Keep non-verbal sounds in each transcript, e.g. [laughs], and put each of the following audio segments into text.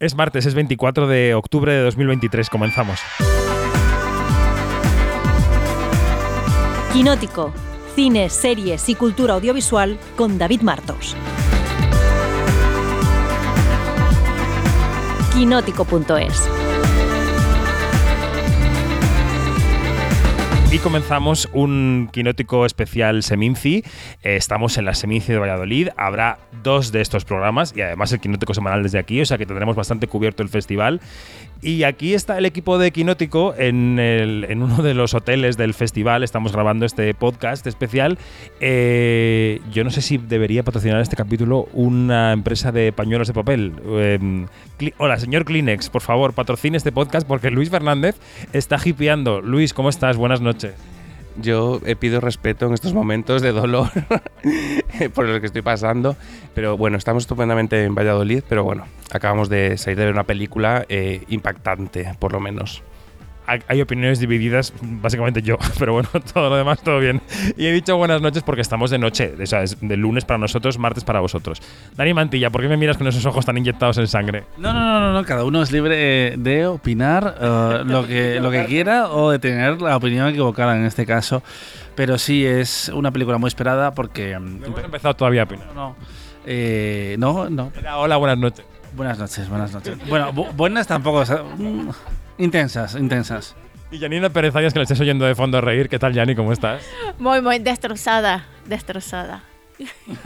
Es martes, es 24 de octubre de 2023. Comenzamos. Quinótico. Cine, series y cultura audiovisual con David Martos. Quinótico.es Y comenzamos un quinótico especial Seminci. Eh, estamos en la Seminci de Valladolid. Habrá dos de estos programas y además el quinótico semanal desde aquí, o sea que tendremos bastante cubierto el festival. Y aquí está el equipo de Quinótico en, el- en uno de los hoteles del festival. Estamos grabando este podcast especial. Eh, yo no sé si debería patrocinar este capítulo una empresa de pañuelos de papel. Eh, Cli- Hola, señor Kleenex, por favor, patrocine este podcast porque Luis Fernández está hipeando. Luis, ¿cómo estás? Buenas noches. Yo pido respeto en estos momentos de dolor [laughs] [laughs] por lo que estoy pasando. Pero bueno, estamos estupendamente en Valladolid, pero bueno, acabamos de salir de ver una película eh, impactante, por lo menos. Hay- opiniones divididas, básicamente yo, [laughs] pero bueno, todo lo demás todo bien. Y he dicho buenas noches porque estamos de noche, o sea, es de lunes para nosotros, martes para vosotros. Dani Mantilla, ¿por qué me miras con esos ojos tan inyectados en sangre? No, no, no, no, no, cada uno es libre de opinar eh, lo, que, lo que quiera o de tener la opinión equivocada en este caso. Pero sí, es una película muy esperada porque... mm, No hemos empezado todavía a opinar. no, eh, no, no. Era, hola, buenas noches. Buenas noches, buenas noches. Bueno, bu- buenas tampoco. o sea, mm, intensas, intensas. Y Janina Pérez Arias, que le estés oyendo de fondo reír. ¿Qué tal, Jani? ¿Cómo estás? Muy, muy destrozada, destrozada. [laughs]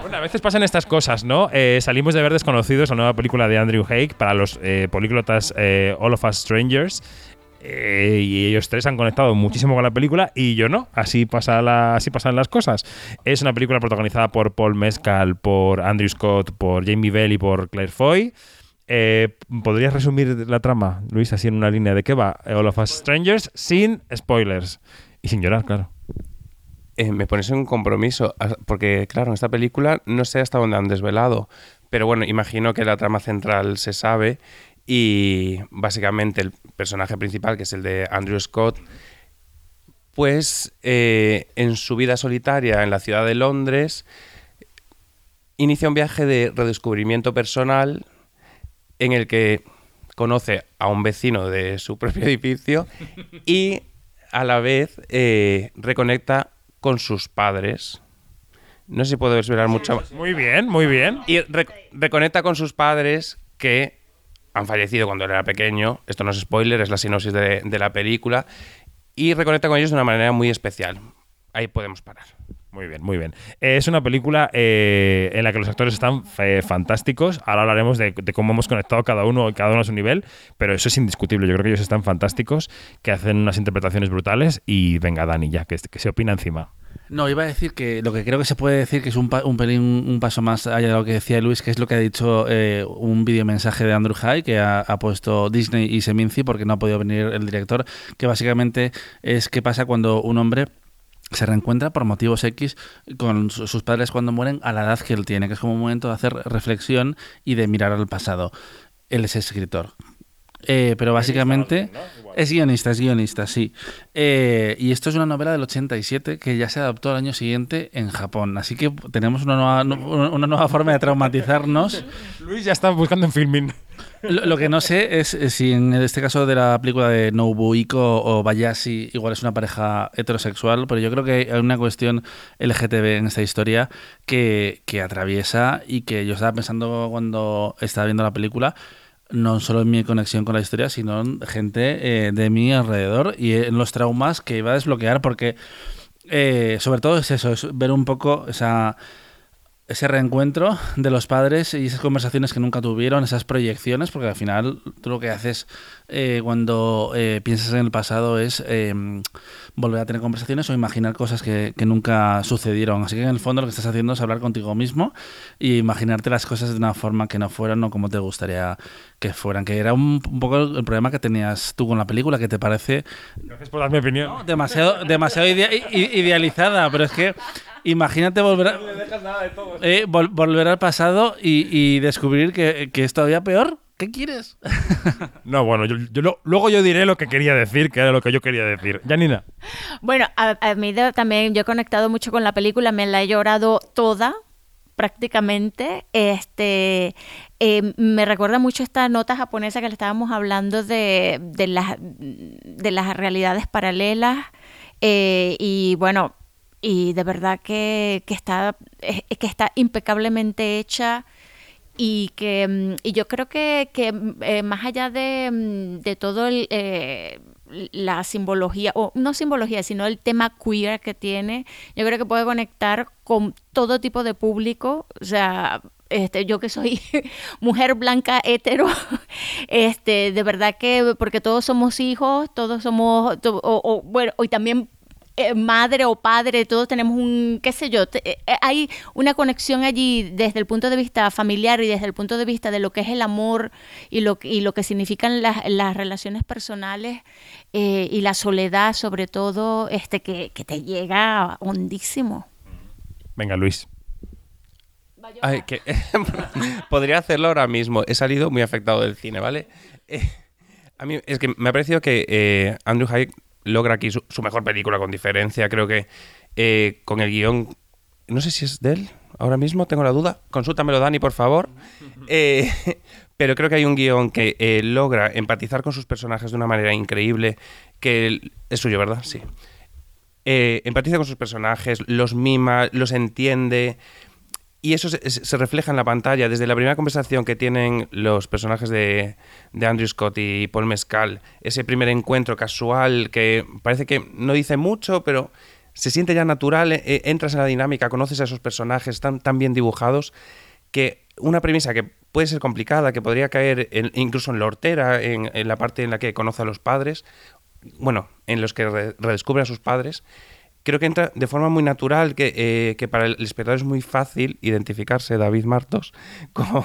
Bueno, a veces pasan estas cosas, ¿no? Eh, salimos de ver Desconocidos, la nueva película de Andrew Haig, para los eh, políglotas eh, All of Us Strangers. Eh, y ellos tres han conectado muchísimo con la película y yo no. Así, pasa la- así pasan las cosas. Es una película protagonizada por Paul Mescal, por Andrew Scott, por Jamie Bell y por Claire Foy. Eh, ¿Podrías resumir la trama, Luis, así en una línea de qué va All of Us Strangers sin spoilers? Y sin llorar, claro. Eh, me pones un compromiso, ah, porque claro, en esta película no sé hasta dónde han desvelado, pero bueno, imagino que la trama central se sabe y básicamente el personaje principal, que es el de Andrew Scott, pues eh, en su vida solitaria en la ciudad de Londres inicia un viaje de redescubrimiento personal en el que conoce a un vecino de su propio [laughs] edificio y a la vez eh, reconecta con sus padres. No sé si puedo desvelar mucho más. Muy bien, muy bien. Y re- reconecta con sus padres que han fallecido cuando él era pequeño. Esto no es spoiler, es la sinopsis de, de la película. Y reconecta con ellos de una manera muy especial. Ahí podemos parar. Muy bien, muy bien. Es una película eh, en la que los actores están eh, fantásticos. Ahora hablaremos de, de cómo hemos conectado cada uno, cada uno a su nivel, pero eso es indiscutible. Yo creo que ellos están fantásticos, que hacen unas interpretaciones brutales. Y venga, Dani, ya, que, que se opina encima. No, iba a decir que lo que creo que se puede decir que es un, pa- un pelín un paso más allá de lo que decía Luis, que es lo que ha dicho eh, un videomensaje de Andrew High que ha, ha puesto Disney y Seminci porque no ha podido venir el director, que básicamente es qué pasa cuando un hombre se reencuentra por motivos X con su- sus padres cuando mueren a la edad que él tiene, que es como un momento de hacer reflexión y de mirar al pasado. Él es escritor. Eh, pero básicamente es guionista, es guionista, sí. Eh, y esto es una novela del 87 que ya se adaptó al año siguiente en Japón. Así que tenemos una nueva, una nueva forma de traumatizarnos. [laughs] Luis ya está buscando en filming. Lo, que no sé es eh, si en este caso de la película de Nobuhiko o Bayashi igual es una pareja heterosexual, pero yo creo que hay una cuestión LGTB en esta historia que, que atraviesa y que yo estaba pensando cuando estaba viendo la película, no solo en mi conexión con la historia, sino en gente eh, de mi alrededor y en los traumas que iba a desbloquear, porque eh, sobre todo es eso, es ver un poco esa ese reencuentro de los padres y esas conversaciones que nunca tuvieron, esas proyecciones, porque al final tú lo que haces eh, cuando eh, piensas en el pasado es eh, volver a tener conversaciones o imaginar cosas que, que nunca sucedieron. Así que en el fondo lo que estás haciendo es hablar contigo mismo y imaginarte las cosas de una forma que no fueran o como te gustaría que fueran. Que era un, un poco el problema que tenías tú con la película, que te parece Gracias por dar mi opinión. ¿no? demasiado, demasiado idealizada, pero es que imagínate volver, a- eh, vol- volver al pasado y, y descubrir que, que es todavía peor. ¿Qué quieres? [laughs] No, bueno, yo, yo lo- luego yo diré lo que quería decir, que era lo que yo quería decir. Janina. Bueno, a, a mí de- también yo he conectado mucho con la película, me la he llorado toda, prácticamente. Este, eh, me recuerda mucho esta nota japonesa que le estábamos hablando de, de, las, de las realidades paralelas. Eh, y bueno, y de verdad que, que está, eh, que está impecablemente hecha y que mm, y yo creo que, que eh, más allá de, mm, de todo el, eh, la simbología, o no simbología, sino el tema queer que tiene, yo creo que puede conectar con todo tipo de público, o sea, este, yo que soy [laughs] mujer blanca hetero, [laughs] este, de verdad que porque todos somos hijos, todos somos, o, o, bueno, y también eh, madre o padre, todos tenemos un, qué sé yo, te- eh, eh, hay una conexión allí desde el punto de vista familiar y desde el punto de vista de lo que es el amor y lo, y lo que significan las, las relaciones personales eh, y la soledad sobre todo, este, que, que te llega hondísimo. Venga, Luis. Ay, que- [laughs] Podría hacerlo ahora mismo. He salido muy afectado del cine, ¿vale? Eh, a mí es que me ha parecido que eh, Andrew Haig logra aquí su, su mejor película con diferencia. Creo que eh, con el guion... No sé si es de él ahora mismo, tengo la duda. Consúltamelo, Dani, por favor. [laughs] Eh, pero creo que hay un guion que eh, logra empatizar con sus personajes de una manera increíble. Que es suyo, ¿verdad? Sí. Eh, empatiza con sus personajes, los mima, los entiende. Y eso se, refleja en la pantalla. Desde la primera conversación que tienen los personajes de, de Andrew Scott y Paul Mescal, ese primer encuentro casual que parece que no dice mucho, pero se siente ya natural, eh, entras en la dinámica, conoces a esos personajes, están tan bien dibujados, que una premisa que puede ser complicada, que podría caer en- incluso en la hortera, en, en la parte en la que conoce a los padres, bueno, en los que re- redescubre a sus padres, creo que entra de forma muy natural, que, eh, que para el espectador es muy fácil identificarse, David Martos, [laughs] con,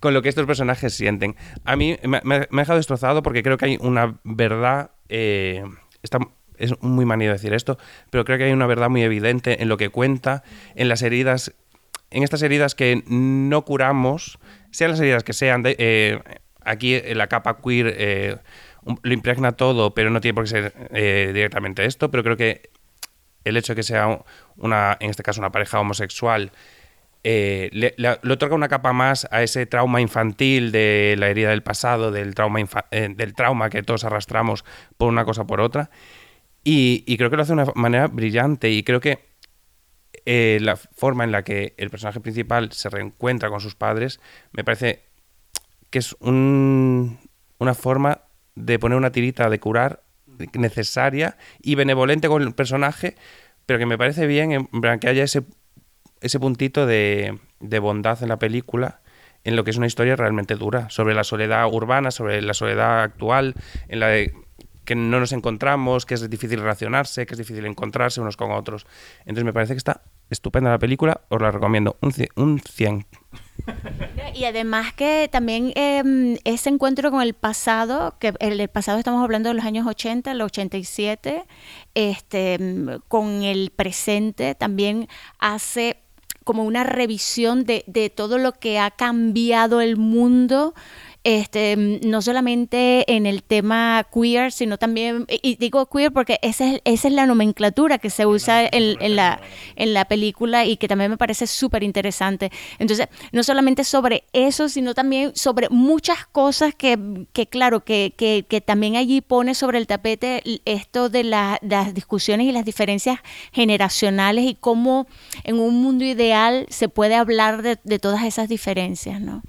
con lo que estos personajes sienten. A mí me, ha dejado destrozado porque creo que hay una verdad, eh, está, es muy manido decir esto, pero creo que hay una verdad muy evidente en lo que cuenta, en las heridas, en estas heridas que no curamos, sean las heridas que sean, de- eh, aquí en la capa queer eh, lo impregna todo, pero no tiene por qué ser eh, directamente esto, pero creo que el hecho de que sea una, en este caso, una pareja homosexual, eh, le, otorga una capa más a ese trauma infantil de la herida del pasado, del trauma, eh, del trauma que todos arrastramos por una cosa o por otra. Y, creo que lo hace de una manera brillante y creo que eh, la forma en la que el personaje principal se reencuentra con sus padres me parece que es un- una forma de poner una tirita de curar necesaria y benevolente con el personaje, pero que me parece bien en que haya ese, ese puntito de, de bondad en la película en lo que es una historia realmente dura, sobre la soledad urbana, sobre la soledad actual, en la de que no nos encontramos, que es difícil relacionarse, que es difícil encontrarse unos con otros. Entonces me parece que está estupenda la película, os la recomiendo, un, ci- un 100. Y además que también eh, ese encuentro con el pasado, que el, el pasado estamos hablando de los años 80, el 87, este, mm, con el presente también hace como una revisión de, de todo lo que ha cambiado el mundo. Este, mm, no solamente en el tema queer, sino también, y digo queer porque esa es, esa es la nomenclatura que se usa en, en la, en la película y que también me parece súper interesante. Entonces, no solamente sobre eso, sino también sobre muchas cosas que, que claro, que, que, que también allí pone sobre el tapete esto de la- las discusiones y las diferencias generacionales y cómo en un mundo ideal se puede hablar de, de todas esas diferencias, ¿no?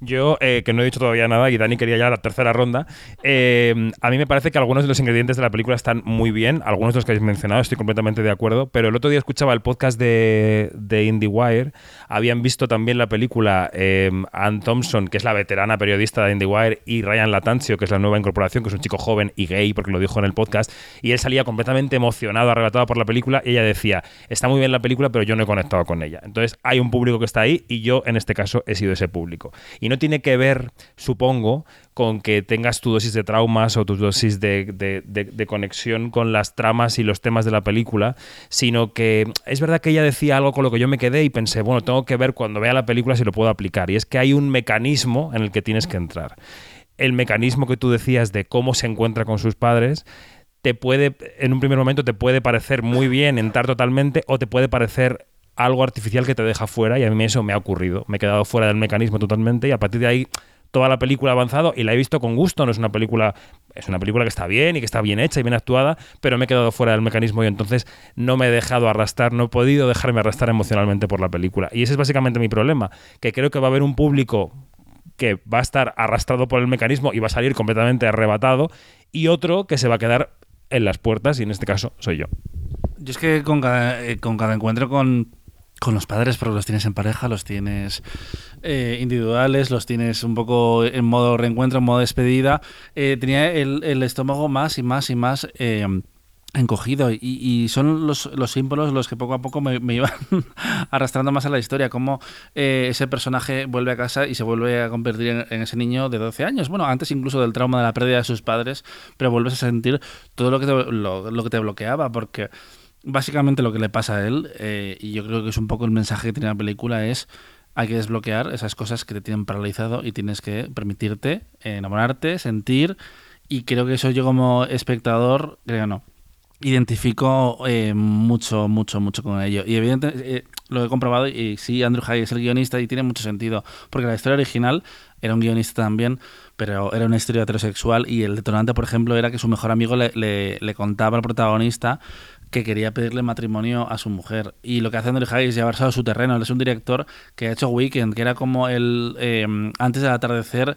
Yo, eh, que no he dicho todavía nada y Dani quería ya la tercera ronda, eh, a mí me parece que algunos de los ingredientes de la película están muy bien, algunos de los que habéis mencionado estoy completamente de acuerdo, pero el otro día escuchaba el podcast de, de IndieWire, habían visto también la película eh, Ann Thompson, que es la veterana periodista de IndieWire, y Ryan Latanzio, que es la nueva incorporación, que es un chico joven y gay, porque lo dijo en el podcast, y él salía completamente emocionado, arrebatado por la película, y ella decía, está muy bien la película, pero yo no he conectado con ella. Entonces hay un público que está ahí y yo en este caso he sido ese público. No tiene que ver, supongo, con que tengas tu dosis de traumas o tu dosis de- de- de conexión con las tramas y los temas de la película, sino que es verdad que ella decía algo con lo que yo me quedé y pensé, bueno, tengo que ver cuando vea la película si lo puedo aplicar. Y es que hay un mecanismo en el que tienes que entrar. El mecanismo que tú decías de cómo se encuentra con sus padres te puede, en un primer momento te puede parecer muy bien entrar totalmente o te puede parecer algo artificial que te deja fuera y a mí eso me ha ocurrido. Me he quedado fuera del mecanismo totalmente y a partir de ahí toda la película ha avanzado y la he visto con gusto. No es una película, es una película que está bien y que está bien hecha y bien actuada, pero me he quedado fuera del mecanismo y entonces no me he dejado arrastrar, no he podido dejarme arrastrar emocionalmente por la película. Y ese es básicamente mi problema, que creo que va a haber un público que va a estar arrastrado por el mecanismo y va a salir completamente arrebatado y otro que se va a quedar en las puertas y en este caso soy yo. Yo es que con cada, eh, con cada encuentro con, con los padres, porque los tienes en pareja, los tienes eh, individuales, los tienes un poco en modo reencuentro, en modo despedida, eh, tenía el, el, estómago más y más y más... Eh, encogido. Y, y, son los, los, símbolos los que poco a poco me, me [laughs] iban arrastrando más a la historia, como eh, ese personaje vuelve a casa y se vuelve a convertir en, en, ese niño de 12 años, bueno, antes incluso del trauma de la pérdida de sus padres, pero vuelves a sentir todo lo que te, lo, lo que te bloqueaba, porque básicamente lo que le pasa a él, eh, y yo creo que es un poco el mensaje que tiene la película, es hay que desbloquear esas cosas que te tienen paralizado y tienes que permitirte enamorarte, sentir, y creo que eso yo como espectador, creo no, identifico eh, mucho, mucho, mucho con ello. Y evidentemente eh, lo he comprobado y sí, Andrew Haig es el guionista y tiene mucho sentido, porque la historia original era un guionista también, pero era una historia heterosexual y el detonante, por ejemplo, era que su mejor amigo le, le contaba al protagonista que quería pedirle matrimonio a su mujer. Y lo que hace Andrew Haig es llevarse a su terreno. Él es un director que ha hecho Weekend, que era como el eh, antes del atardecer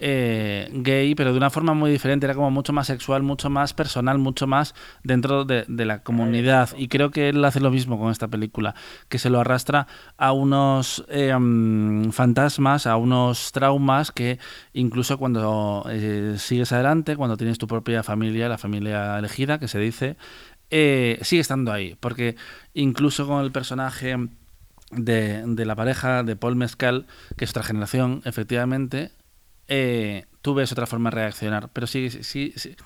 eh, gay, pero de una forma muy diferente. Era como mucho más sexual, mucho más personal, mucho más dentro de, la comunidad. Y creo que él hace lo mismo con esta película, que se lo arrastra a unos um, fantasmas, a unos traumas que incluso cuando eh, sigues adelante, cuando tienes tu propia familia, la familia elegida, que se dice, eh, sigue estando ahí, porque incluso con el personaje de, de, la pareja de Paul Mescal, que es otra generación, efectivamente, eh, tú ves otra forma de reaccionar, pero sí, sí, sí,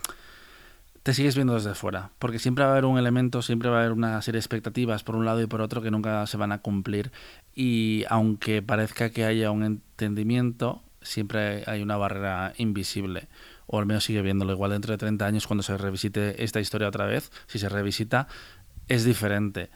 te sigues viendo desde fuera, porque siempre va a haber un elemento, siempre va a haber una serie de expectativas por un lado y por otro que nunca se van a cumplir, y aunque parezca que haya un entendimiento, siempre hay una barrera invisible o al menos sigue viéndolo igual dentro de 30 años cuando se revisite esta historia otra vez, si se revisita, es diferente.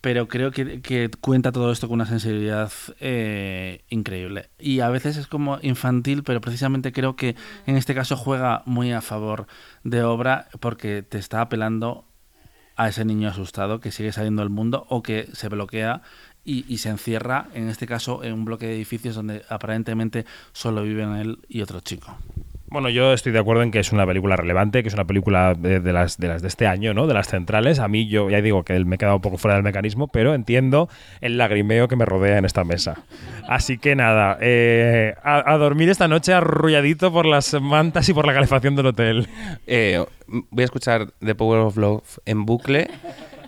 Pero creo que, cuenta todo esto con una sensibilidad eh, increíble. Y a veces es como infantil, pero precisamente creo que en este caso juega muy a favor de obra porque te está apelando a ese niño asustado que sigue saliendo del mundo o que se bloquea y, se encierra, en este caso, en un bloque de edificios donde aparentemente solo viven él y otro chico. Bueno, yo estoy de acuerdo en que es una película relevante, que es una película de, las, de las de este año, ¿no? De las centrales. A mí, yo ya digo que me he quedado un poco fuera del mecanismo, pero entiendo el lagrimeo que me rodea en esta mesa. Así que nada, eh, a, a, dormir esta noche arrulladito por las mantas y por la calefacción del hotel. Eh, voy a escuchar The Power of Love en bucle.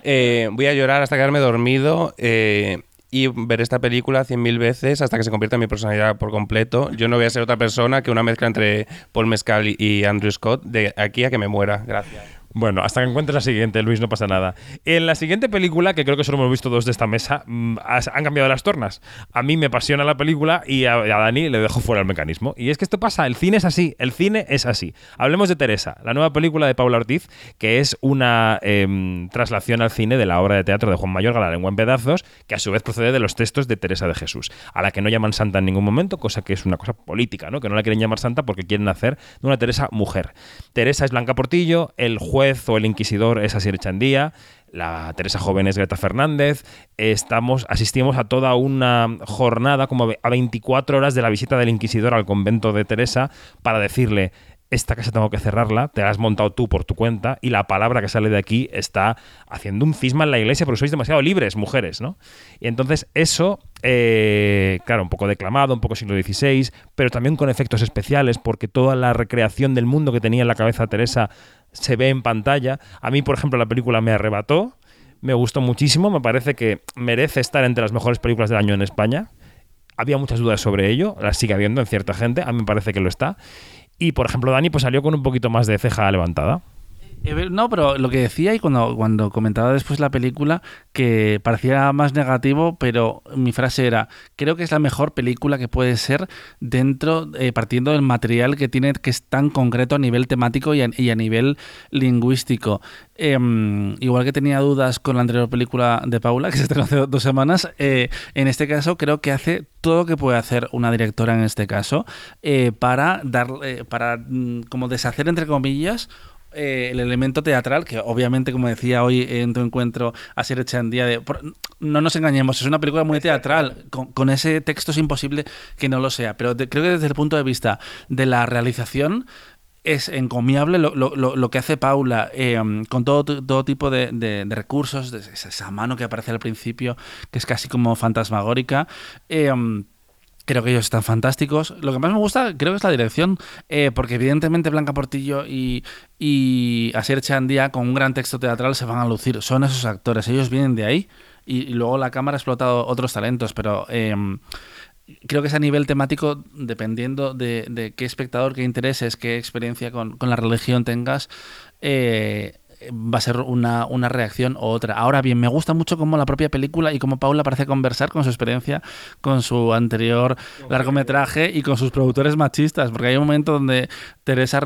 Eh, voy a llorar hasta quedarme dormido eh, y ver esta película cien mil veces hasta que se convierta en mi personalidad por completo. Yo no voy a ser otra persona que una mezcla entre Paul Mescal y Andrew Scott de aquí a que me muera. Gracias. Bueno, hasta que encuentres la siguiente, Luis, no pasa nada. En la siguiente película, que creo que solo hemos visto dos de esta mesa, mmm, han cambiado las tornas. A mí me apasiona la película y a, a, Dani le dejo fuera el mecanismo. Y es que esto pasa, el cine es así, el cine es así. Hablemos de Teresa, la nueva película de Paula Ortiz, que es una eh, traslación al cine de la obra de teatro de Juan Mayor, La lengua en pedazos, que a su vez procede de los textos de Teresa de Jesús, a la que no llaman santa en ningún momento, cosa que es una cosa política, ¿no? Que no la quieren llamar santa porque quieren hacer de una Teresa mujer. Teresa es Blanca Portillo, el juez o el inquisidor es Asier Chandía, la Teresa Joven es Greta Fernández, estamos, asistimos a toda una jornada, como a 24 horas de la visita del inquisidor al convento de Teresa para decirle, esta casa tengo que cerrarla, te la has montado tú por tu cuenta y la palabra que sale de aquí está haciendo un cisma en la iglesia porque sois demasiado libres, mujeres, ¿no? Y entonces eso, eh, claro, un poco declamado, un poco siglo XVI, pero también con efectos especiales porque toda la recreación del mundo que tenía en la cabeza Teresa se ve en pantalla. A mí, por ejemplo, la película me arrebató, me gustó muchísimo, me parece que merece estar entre las mejores películas del año en España. Había muchas dudas sobre ello, las sigue habiendo en cierta gente, a mí me parece que lo está. Y, por ejemplo, Dani pues salió con un poquito más de ceja levantada. Eh, no, pero lo que decía y cuando, cuando comentaba después la película, que parecía más negativo, pero mi frase era, creo que es la mejor película que puede ser dentro, eh, partiendo del material que tiene, que es tan concreto a nivel temático y a, nivel lingüístico. Em, igual que tenía dudas con la anterior película de Paula, [laughs] que se estrenó hace dos semanas, eh, en este caso creo que hace todo lo que puede hacer una directora en este caso para dar, para mm, como deshacer entre comillas eh, el elemento teatral, que obviamente, como decía hoy en tu encuentro, a ser hecha en día de... no nos engañemos, es una película muy teatral. Con, ese texto es imposible que no lo sea. Pero creo que desde el punto de vista de la realización es encomiable lo, que hace Paula eh, con todo, todo tipo de, recursos, esa mano que aparece al principio, que es casi como fantasmagórica. Eh, Creo que ellos están fantásticos. Lo que más me gusta, creo que es la dirección, eh, porque evidentemente Blanca Portillo y, y Asier Chandía, con un gran texto teatral, se van a lucir. Son esos actores, ellos vienen de ahí y, luego la cámara ha explotado otros talentos, pero em, creo que es a nivel temático, dependiendo de, qué espectador, qué intereses, qué experiencia con, con la religión tengas, eh, va a ser una, una, reacción u otra. Ahora bien, me gusta mucho cómo la propia película y cómo Paula parece conversar con su experiencia, con su anterior largometraje y con sus productores machistas, porque hay un momento donde Teresa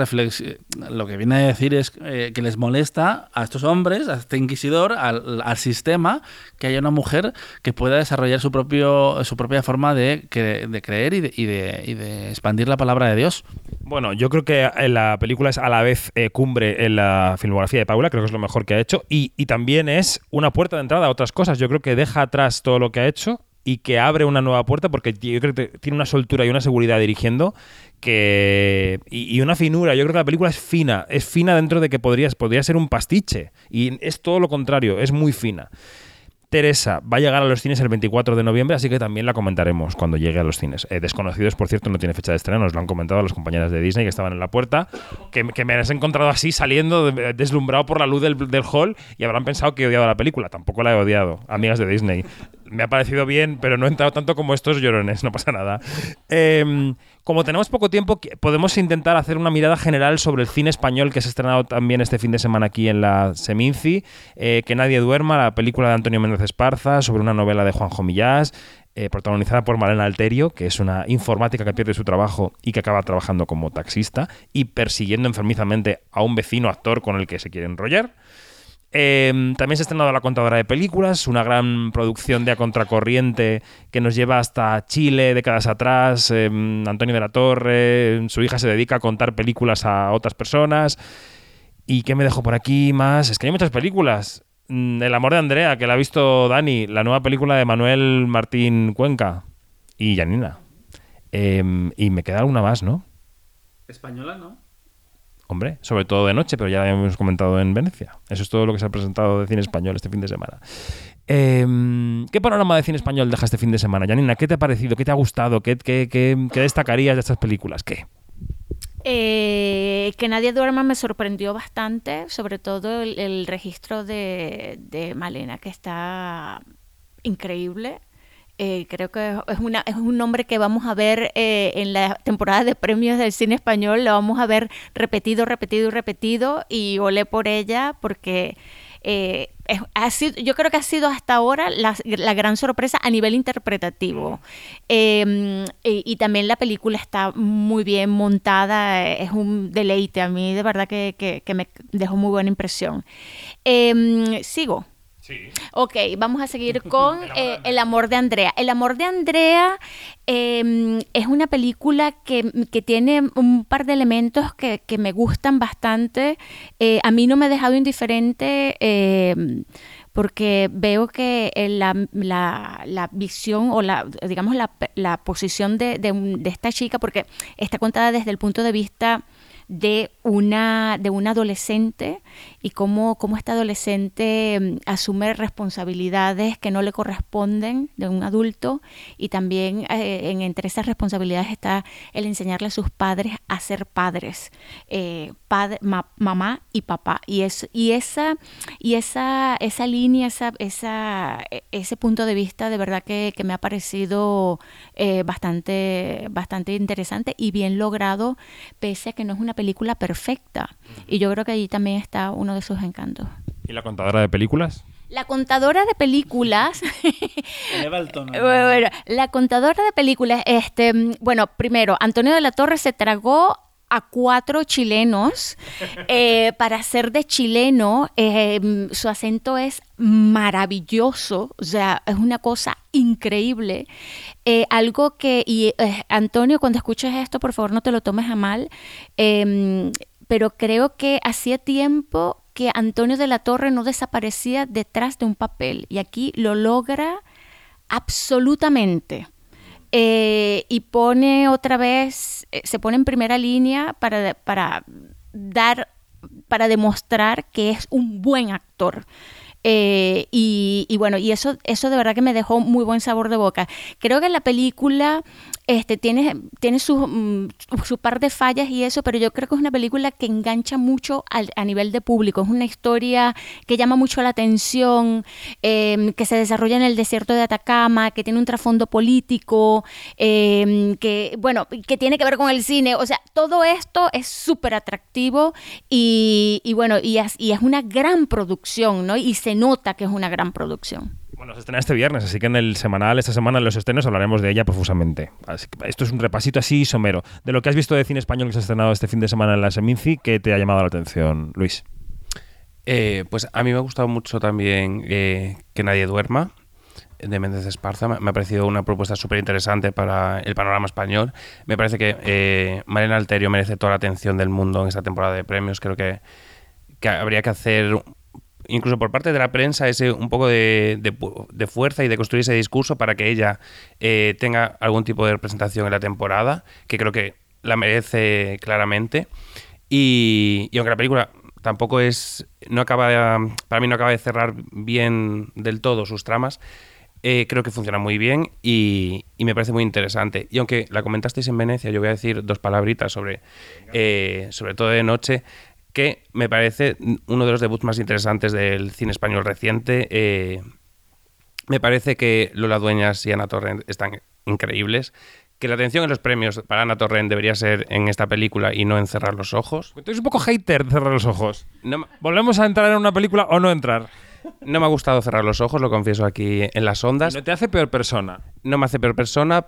lo que viene a decir es eh, que les molesta a estos hombres, a este inquisidor, al, sistema, que haya una mujer que pueda desarrollar su, propio, su propia forma de, de creer y de, y, de, y de, expandir la palabra de Dios. Bueno, yo creo que la película es a la vez eh, cumbre en la filmografía de Paula, creo que es lo mejor que ha hecho, y, también es una puerta de entrada a otras cosas. Yo creo que deja atrás todo lo que ha hecho y que abre una nueva puerta porque yo creo que tiene una soltura y una seguridad dirigiendo que y, una finura. Yo creo que la película es fina, es fina dentro de que podría, podría ser un pastiche y es todo lo contrario, es muy fina. Teresa va a llegar a los cines el 24 de noviembre, así que también la comentaremos cuando llegue a los cines. Eh, Desconocidos, por cierto, no tiene fecha de estreno, nos lo han comentado los compañeros de Disney que estaban en la puerta, que, me has encontrado así saliendo, deslumbrado por la luz del, del, hall y habrán pensado que he odiado la película. Tampoco la he odiado, amigas de Disney me ha parecido bien, pero no he entrado tanto como estos llorones, no pasa nada. Em, como tenemos poco tiempo, podemos intentar hacer una mirada general sobre el cine español que se ha estrenado también este fin de semana aquí en la Seminci, eh, Que nadie duerma, la película de Antonio Méndez Esparza sobre una novela de Juanjo Millás, eh, protagonizada por Malena Alterio, que es una informática que pierde su trabajo y que acaba trabajando como taxista y persiguiendo enfermizamente a un vecino actor con el que se quiere enrollar. Em, también se ha estrenado La Contadora de Películas, una gran producción de a contracorriente que nos lleva hasta Chile décadas atrás. Em, Antonio de la Torre, su hija se dedica a contar películas a otras personas. ¿Y qué me dejo por aquí más? Es que hay muchas películas. Mm, El amor de Andrea, que la ha visto Dani, la nueva película de Manuel Martín Cuenca y Janina. Em, y me queda alguna más, ¿no? Española, ¿no? Hombre, sobre todo de noche, pero ya hemos comentado en Venecia. Eso es todo lo que se ha presentado de cine español este fin de semana. Em, ¿Qué panorama de cine español deja este fin de semana, Janina? ¿Qué te ha parecido? ¿Qué te ha gustado? ¿Qué, destacarías de estas películas? ¿Qué? Eh, que nadie duerma me sorprendió bastante, sobre todo el, registro de, de Malena, que está increíble. Eh, creo que es, una, un nombre que vamos a ver eh, en la temporada de premios del cine español, lo vamos a ver repetido, repetido y repetido y olé por ella porque eh, ha sido, yo creo que ha sido hasta ahora la, gran sorpresa a nivel interpretativo. Em, y, también la película está muy bien montada, es un deleite, a mí de verdad que, me dejó muy buena impresión. Em, Ok, vamos a seguir [laughs] con eh, El amor de Andrea. El amor de Andrea em, es una película que, tiene un par de elementos que, me gustan bastante. Eh, a mí no me ha dejado indiferente em, porque veo que la, la, visión o la, digamos, la, posición de, de, esta chica, porque está contada desde el punto de vista de una, de un adolescente y cómo, cómo este adolescente mm, asume responsabilidades que no le corresponden de un adulto y también eh, en, entre esas responsabilidades está el enseñarle a sus padres a ser padres, eh, mamá y papá. Y, es, y, esa, y esa, esa línea, esa, esa, ese punto de vista de verdad que, me ha parecido eh, bastante, bastante interesante y bien logrado, pese a que no es una película perfecta. Y yo creo que ahí también está uno de sus encantos. ¿Y la contadora de películas? La contadora de películas. [laughs] El tono. Bueno, la contadora de películas, este, bueno, primero, Antonio de la Torre se tragó a cuatro chilenos eh, para ser de chileno. eh, su acento es maravilloso, o sea, es una cosa increíble. Eh, algo que, y Antonio, cuando escuches esto, por favor no te lo tomes a mal, eh, pero creo que hacía tiempo que Antonio de la Torre no desaparecía detrás de un papel y aquí lo logra absolutamente. Eh, y pone otra vez, eh, se pone en primera línea para, para dar, para demostrar que es un buen actor. Eh, y, y bueno, y eso, eso de verdad que me dejó muy buen sabor de boca. Creo que la película este, tiene, tiene su, mm, su par de fallas y eso, pero yo creo que es una película que engancha mucho al- a nivel de público. Es una historia que llama mucho la atención, eh, que se desarrolla en el desierto de Atacama, que tiene un trasfondo político, eh, que, bueno, que tiene que ver con el cine. O sea, todo esto es súper atractivo y, y bueno, y es, y es una gran producción, ¿no? Y se nota que es una gran producción. Bueno, se estrena este viernes, así que en el semanal, esta semana en los estrenos hablaremos de ella profusamente. Esto es un repasito así somero. De lo que has visto de cine español que se ha estrenado este fin de semana en la Seminci, ¿qué te ha llamado la atención, Luis? Eh, pues a mí me ha gustado mucho también eh, Que nadie duerma, de Méndez Esparza. Me ha parecido una propuesta súper interesante para el panorama español. Me parece que eh, Mariana Alterio merece toda la atención del mundo en esta temporada de premios. Creo que habría que hacer, incluso por parte de la prensa, ese un poco de, de fuerza y de construir ese discurso para que ella eh, tenga algún tipo de representación en la temporada, que creo que la merece claramente. Y, y aunque la película tampoco es. no acaba de- para mí no acaba de cerrar bien del todo sus tramas. eh, creo que funciona muy bien y, y me parece muy interesante. Y aunque la comentasteis en Venecia, yo voy a decir dos palabritas sobre, eh, sobre todo de noche, que me parece uno de los debuts más interesantes del cine español reciente. eh, me parece que Lola Dueñas y Ana Torrent están increíbles. Que la atención en los premios para Ana Torrent debería ser en esta película y no en cerrar los ojos. Tú eres un poco hater de cerrar los ojos. No, ¿Volvemos a entrar en una película o no entrar? no me ha gustado cerrar los ojos, lo confieso aquí en las ondas. No te hace peor persona. No me hace peor persona,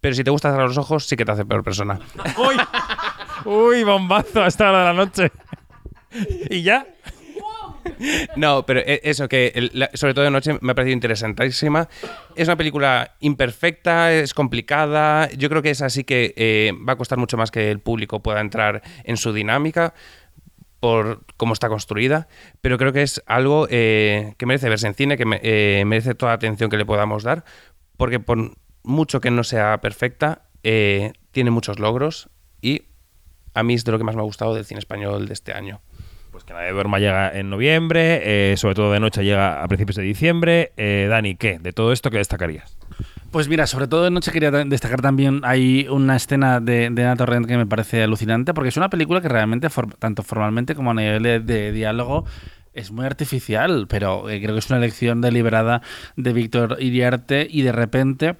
pero si te gusta cerrar los ojos, sí que te hace peor persona. ¡Uy! ¡Uy, bombazo a esta hora de la noche! ¿Y ya? No, pero e- eso que, la- sobre todo de noche, me ha parecido interesantísima. Es una película imperfecta, es complicada. Yo creo que es así que eh, va a costar mucho más que el público pueda entrar en su dinámica por cómo está construida, pero creo que es algo eh, que merece verse en cine, que me- eh, merece toda la atención que le podamos dar, porque por mucho que no sea perfecta, eh, tiene muchos logros a mí es de lo que más me ha gustado del cine español de este año. Pues que Nadie Duerma llega en noviembre, eh, sobre todo de noche llega a principios de diciembre. Eh, Dani, ¿qué? De todo esto, ¿qué destacarías? Pues mira, sobre todo de noche quería ta- destacar también hay una escena de, de Ana Torrent que me parece alucinante porque es una película que realmente, for- tanto formalmente como a nivel de, de diálogo, es muy artificial, pero eh, creo que es una elección deliberada de Víctor Iriarte y de repente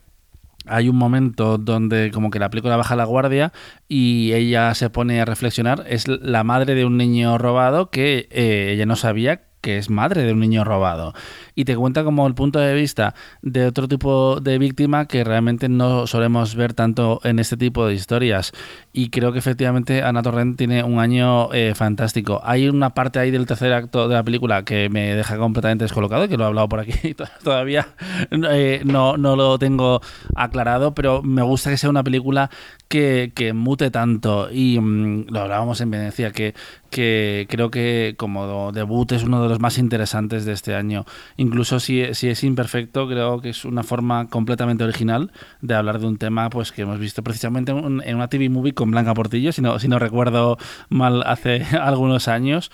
hay un momento donde como que la película baja la guardia y ella se pone a reflexionar. Es la madre de un niño robado que eh, ella no sabía que es madre de un niño robado. Y te cuenta como el punto de vista de otro tipo de víctima que realmente no solemos ver tanto en este tipo de historias. Y creo que efectivamente Ana Torrent tiene un año eh, fantástico. Hay una parte ahí del tercer acto de la película que me deja completamente descolocado, que lo he hablado por aquí [laughs] todavía eh, no, no lo tengo aclarado, pero me gusta que sea una película que, que mute tanto. Y mm, lo hablábamos en Venecia, que, que creo que como debut es uno de los más interesantes de este año. Incluso si, si es imperfecto, creo que es una forma completamente original de hablar de un tema pues que hemos visto precisamente en, un- en una TV movie con Blanca Portillo, si no, si no recuerdo mal, hace [laughs] algunos años.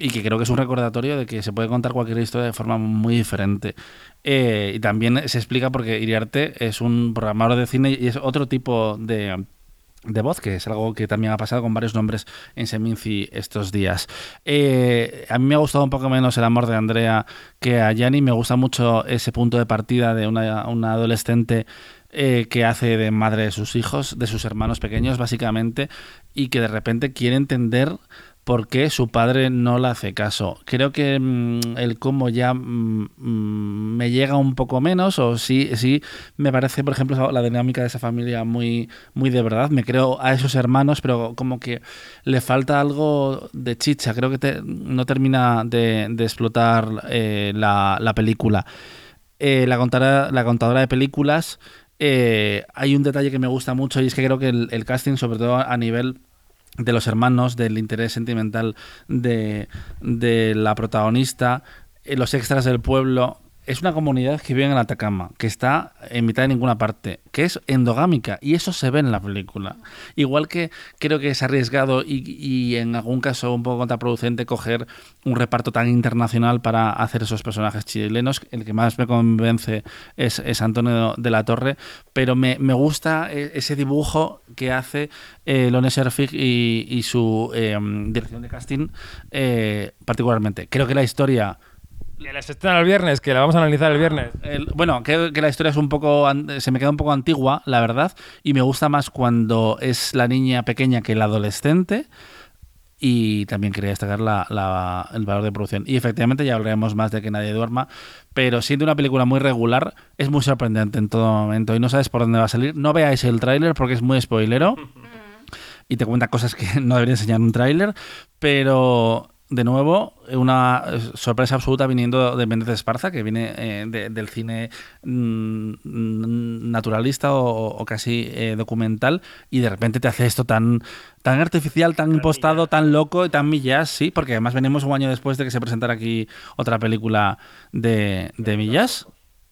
Y que creo que es un recordatorio de que se puede contar cualquier historia de forma muy diferente. Eh, y también se explica porque Iriarte es un programador de cine y es otro tipo de, de voz, que es algo que también ha pasado con varios nombres en Seminci estos días. Eh, a mí me ha gustado un poco menos el amor de Andrea que a Yanni. Me gusta mucho ese punto de partida de una, adolescente eh, que hace de madre de sus hijos, de sus hermanos pequeños, básicamente, y que de repente quiere entender por qué su padre no le hace caso. Creo que mm, el cómo ya mm, mm, me llega un poco menos, o sí, sí me parece, por ejemplo, la dinámica de esa familia muy, muy de verdad. Me creo a esos hermanos, pero como que le falta algo de chicha. Creo que no termina de, explotar eh, la, película. Eh, la, la contadora de películas. Eh, hay un detalle que me gusta mucho y es que creo que el casting, sobre todo a nivel de los hermanos, del interés sentimental de, de la protagonista, eh, los extras del pueblo, es una comunidad que vive en Atacama, que está en mitad de ninguna parte, que es endogámica, y eso se ve en la película. Igual que creo que es arriesgado y, en algún caso un poco contraproducente coger un reparto tan internacional para hacer esos personajes chilenos, el que más me convence es, Antonio de la Torre, pero me, gusta e, ese dibujo que hace eh, Lone Serfig y, su em, dirección de casting eh, particularmente. Creo que la historia la estrena el viernes, que la vamos a analizar el viernes. bueno, creo que la historia es un poco. Se me queda un poco antigua, la verdad. Y me gusta más cuando es la niña pequeña que el adolescente. Y también quería destacar la, el valor de producción. Y efectivamente ya hablaremos más de que nadie duerma. Pero siendo una película muy regular, es muy sorprendente en todo momento. Y no sabes por dónde va a salir. No veáis el tráiler porque es muy spoilero. y te cuenta cosas que [laughs] no debería enseñar un tráiler. Pero de nuevo, una sorpresa absoluta viniendo de Méndez Esparza, que viene eh, del cine mm, naturalista o, casi eh, documental, y de repente te hace esto tan, tan artificial, tan impostado, tan loco y tan millas, sí, porque además venimos un año después de que se presentara aquí otra película de, de millas,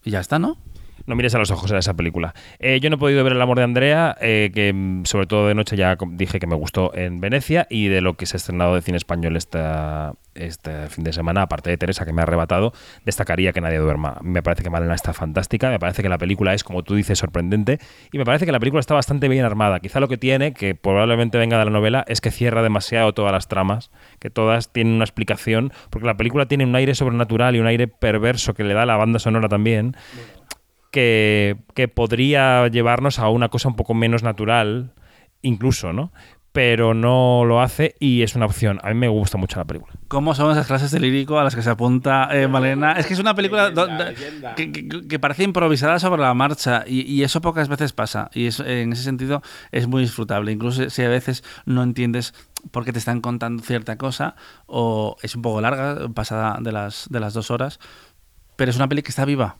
y ya está, ¿no? No mires a los ojos a esa película. Eh, yo no he podido ver El amor de Andrea, eh, que mm, sobre todo de noche ya dije que me gustó en Venecia, y de lo que se ha estrenado de cine español esta, este fin de semana, aparte de Teresa, que me ha arrebatado, destacaría que nadie duerma. Me parece que Malena está fantástica, me parece que la película es, como tú dices, sorprendente, y me parece que la película está bastante bien armada. Quizá lo que tiene, que probablemente venga de la novela, es que cierra demasiado todas las tramas, que todas tienen una explicación, porque la película tiene un aire sobrenatural y un aire perverso que le da la banda sonora también que, podría llevarnos a una cosa un poco menos natural, incluso, ¿no? pero no lo hace y es una opción. A mí me gusta mucho la película. ¿Cómo son esas clases de lírico a las que se apunta eh, Malena? Es que es una película que, parece improvisada sobre la marcha y, eso pocas veces pasa. Y en ese sentido es muy disfrutable. Incluso si a veces no entiendes por qué te están contando cierta cosa o es un poco larga, pasada de las, de las dos horas, pero es una peli que está viva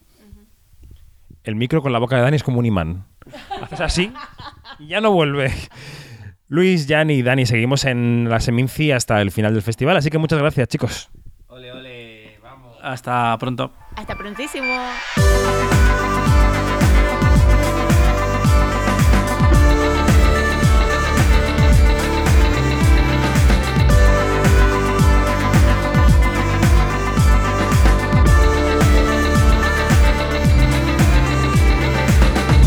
el micro con la boca de Dani es como un imán. Haces así y ya no vuelve. Luis, Jan y Dani, seguimos en la Seminci hasta el final del festival, así que muchas gracias, chicos. Ole, ole, vamos. Hasta pronto. Hasta prontísimo.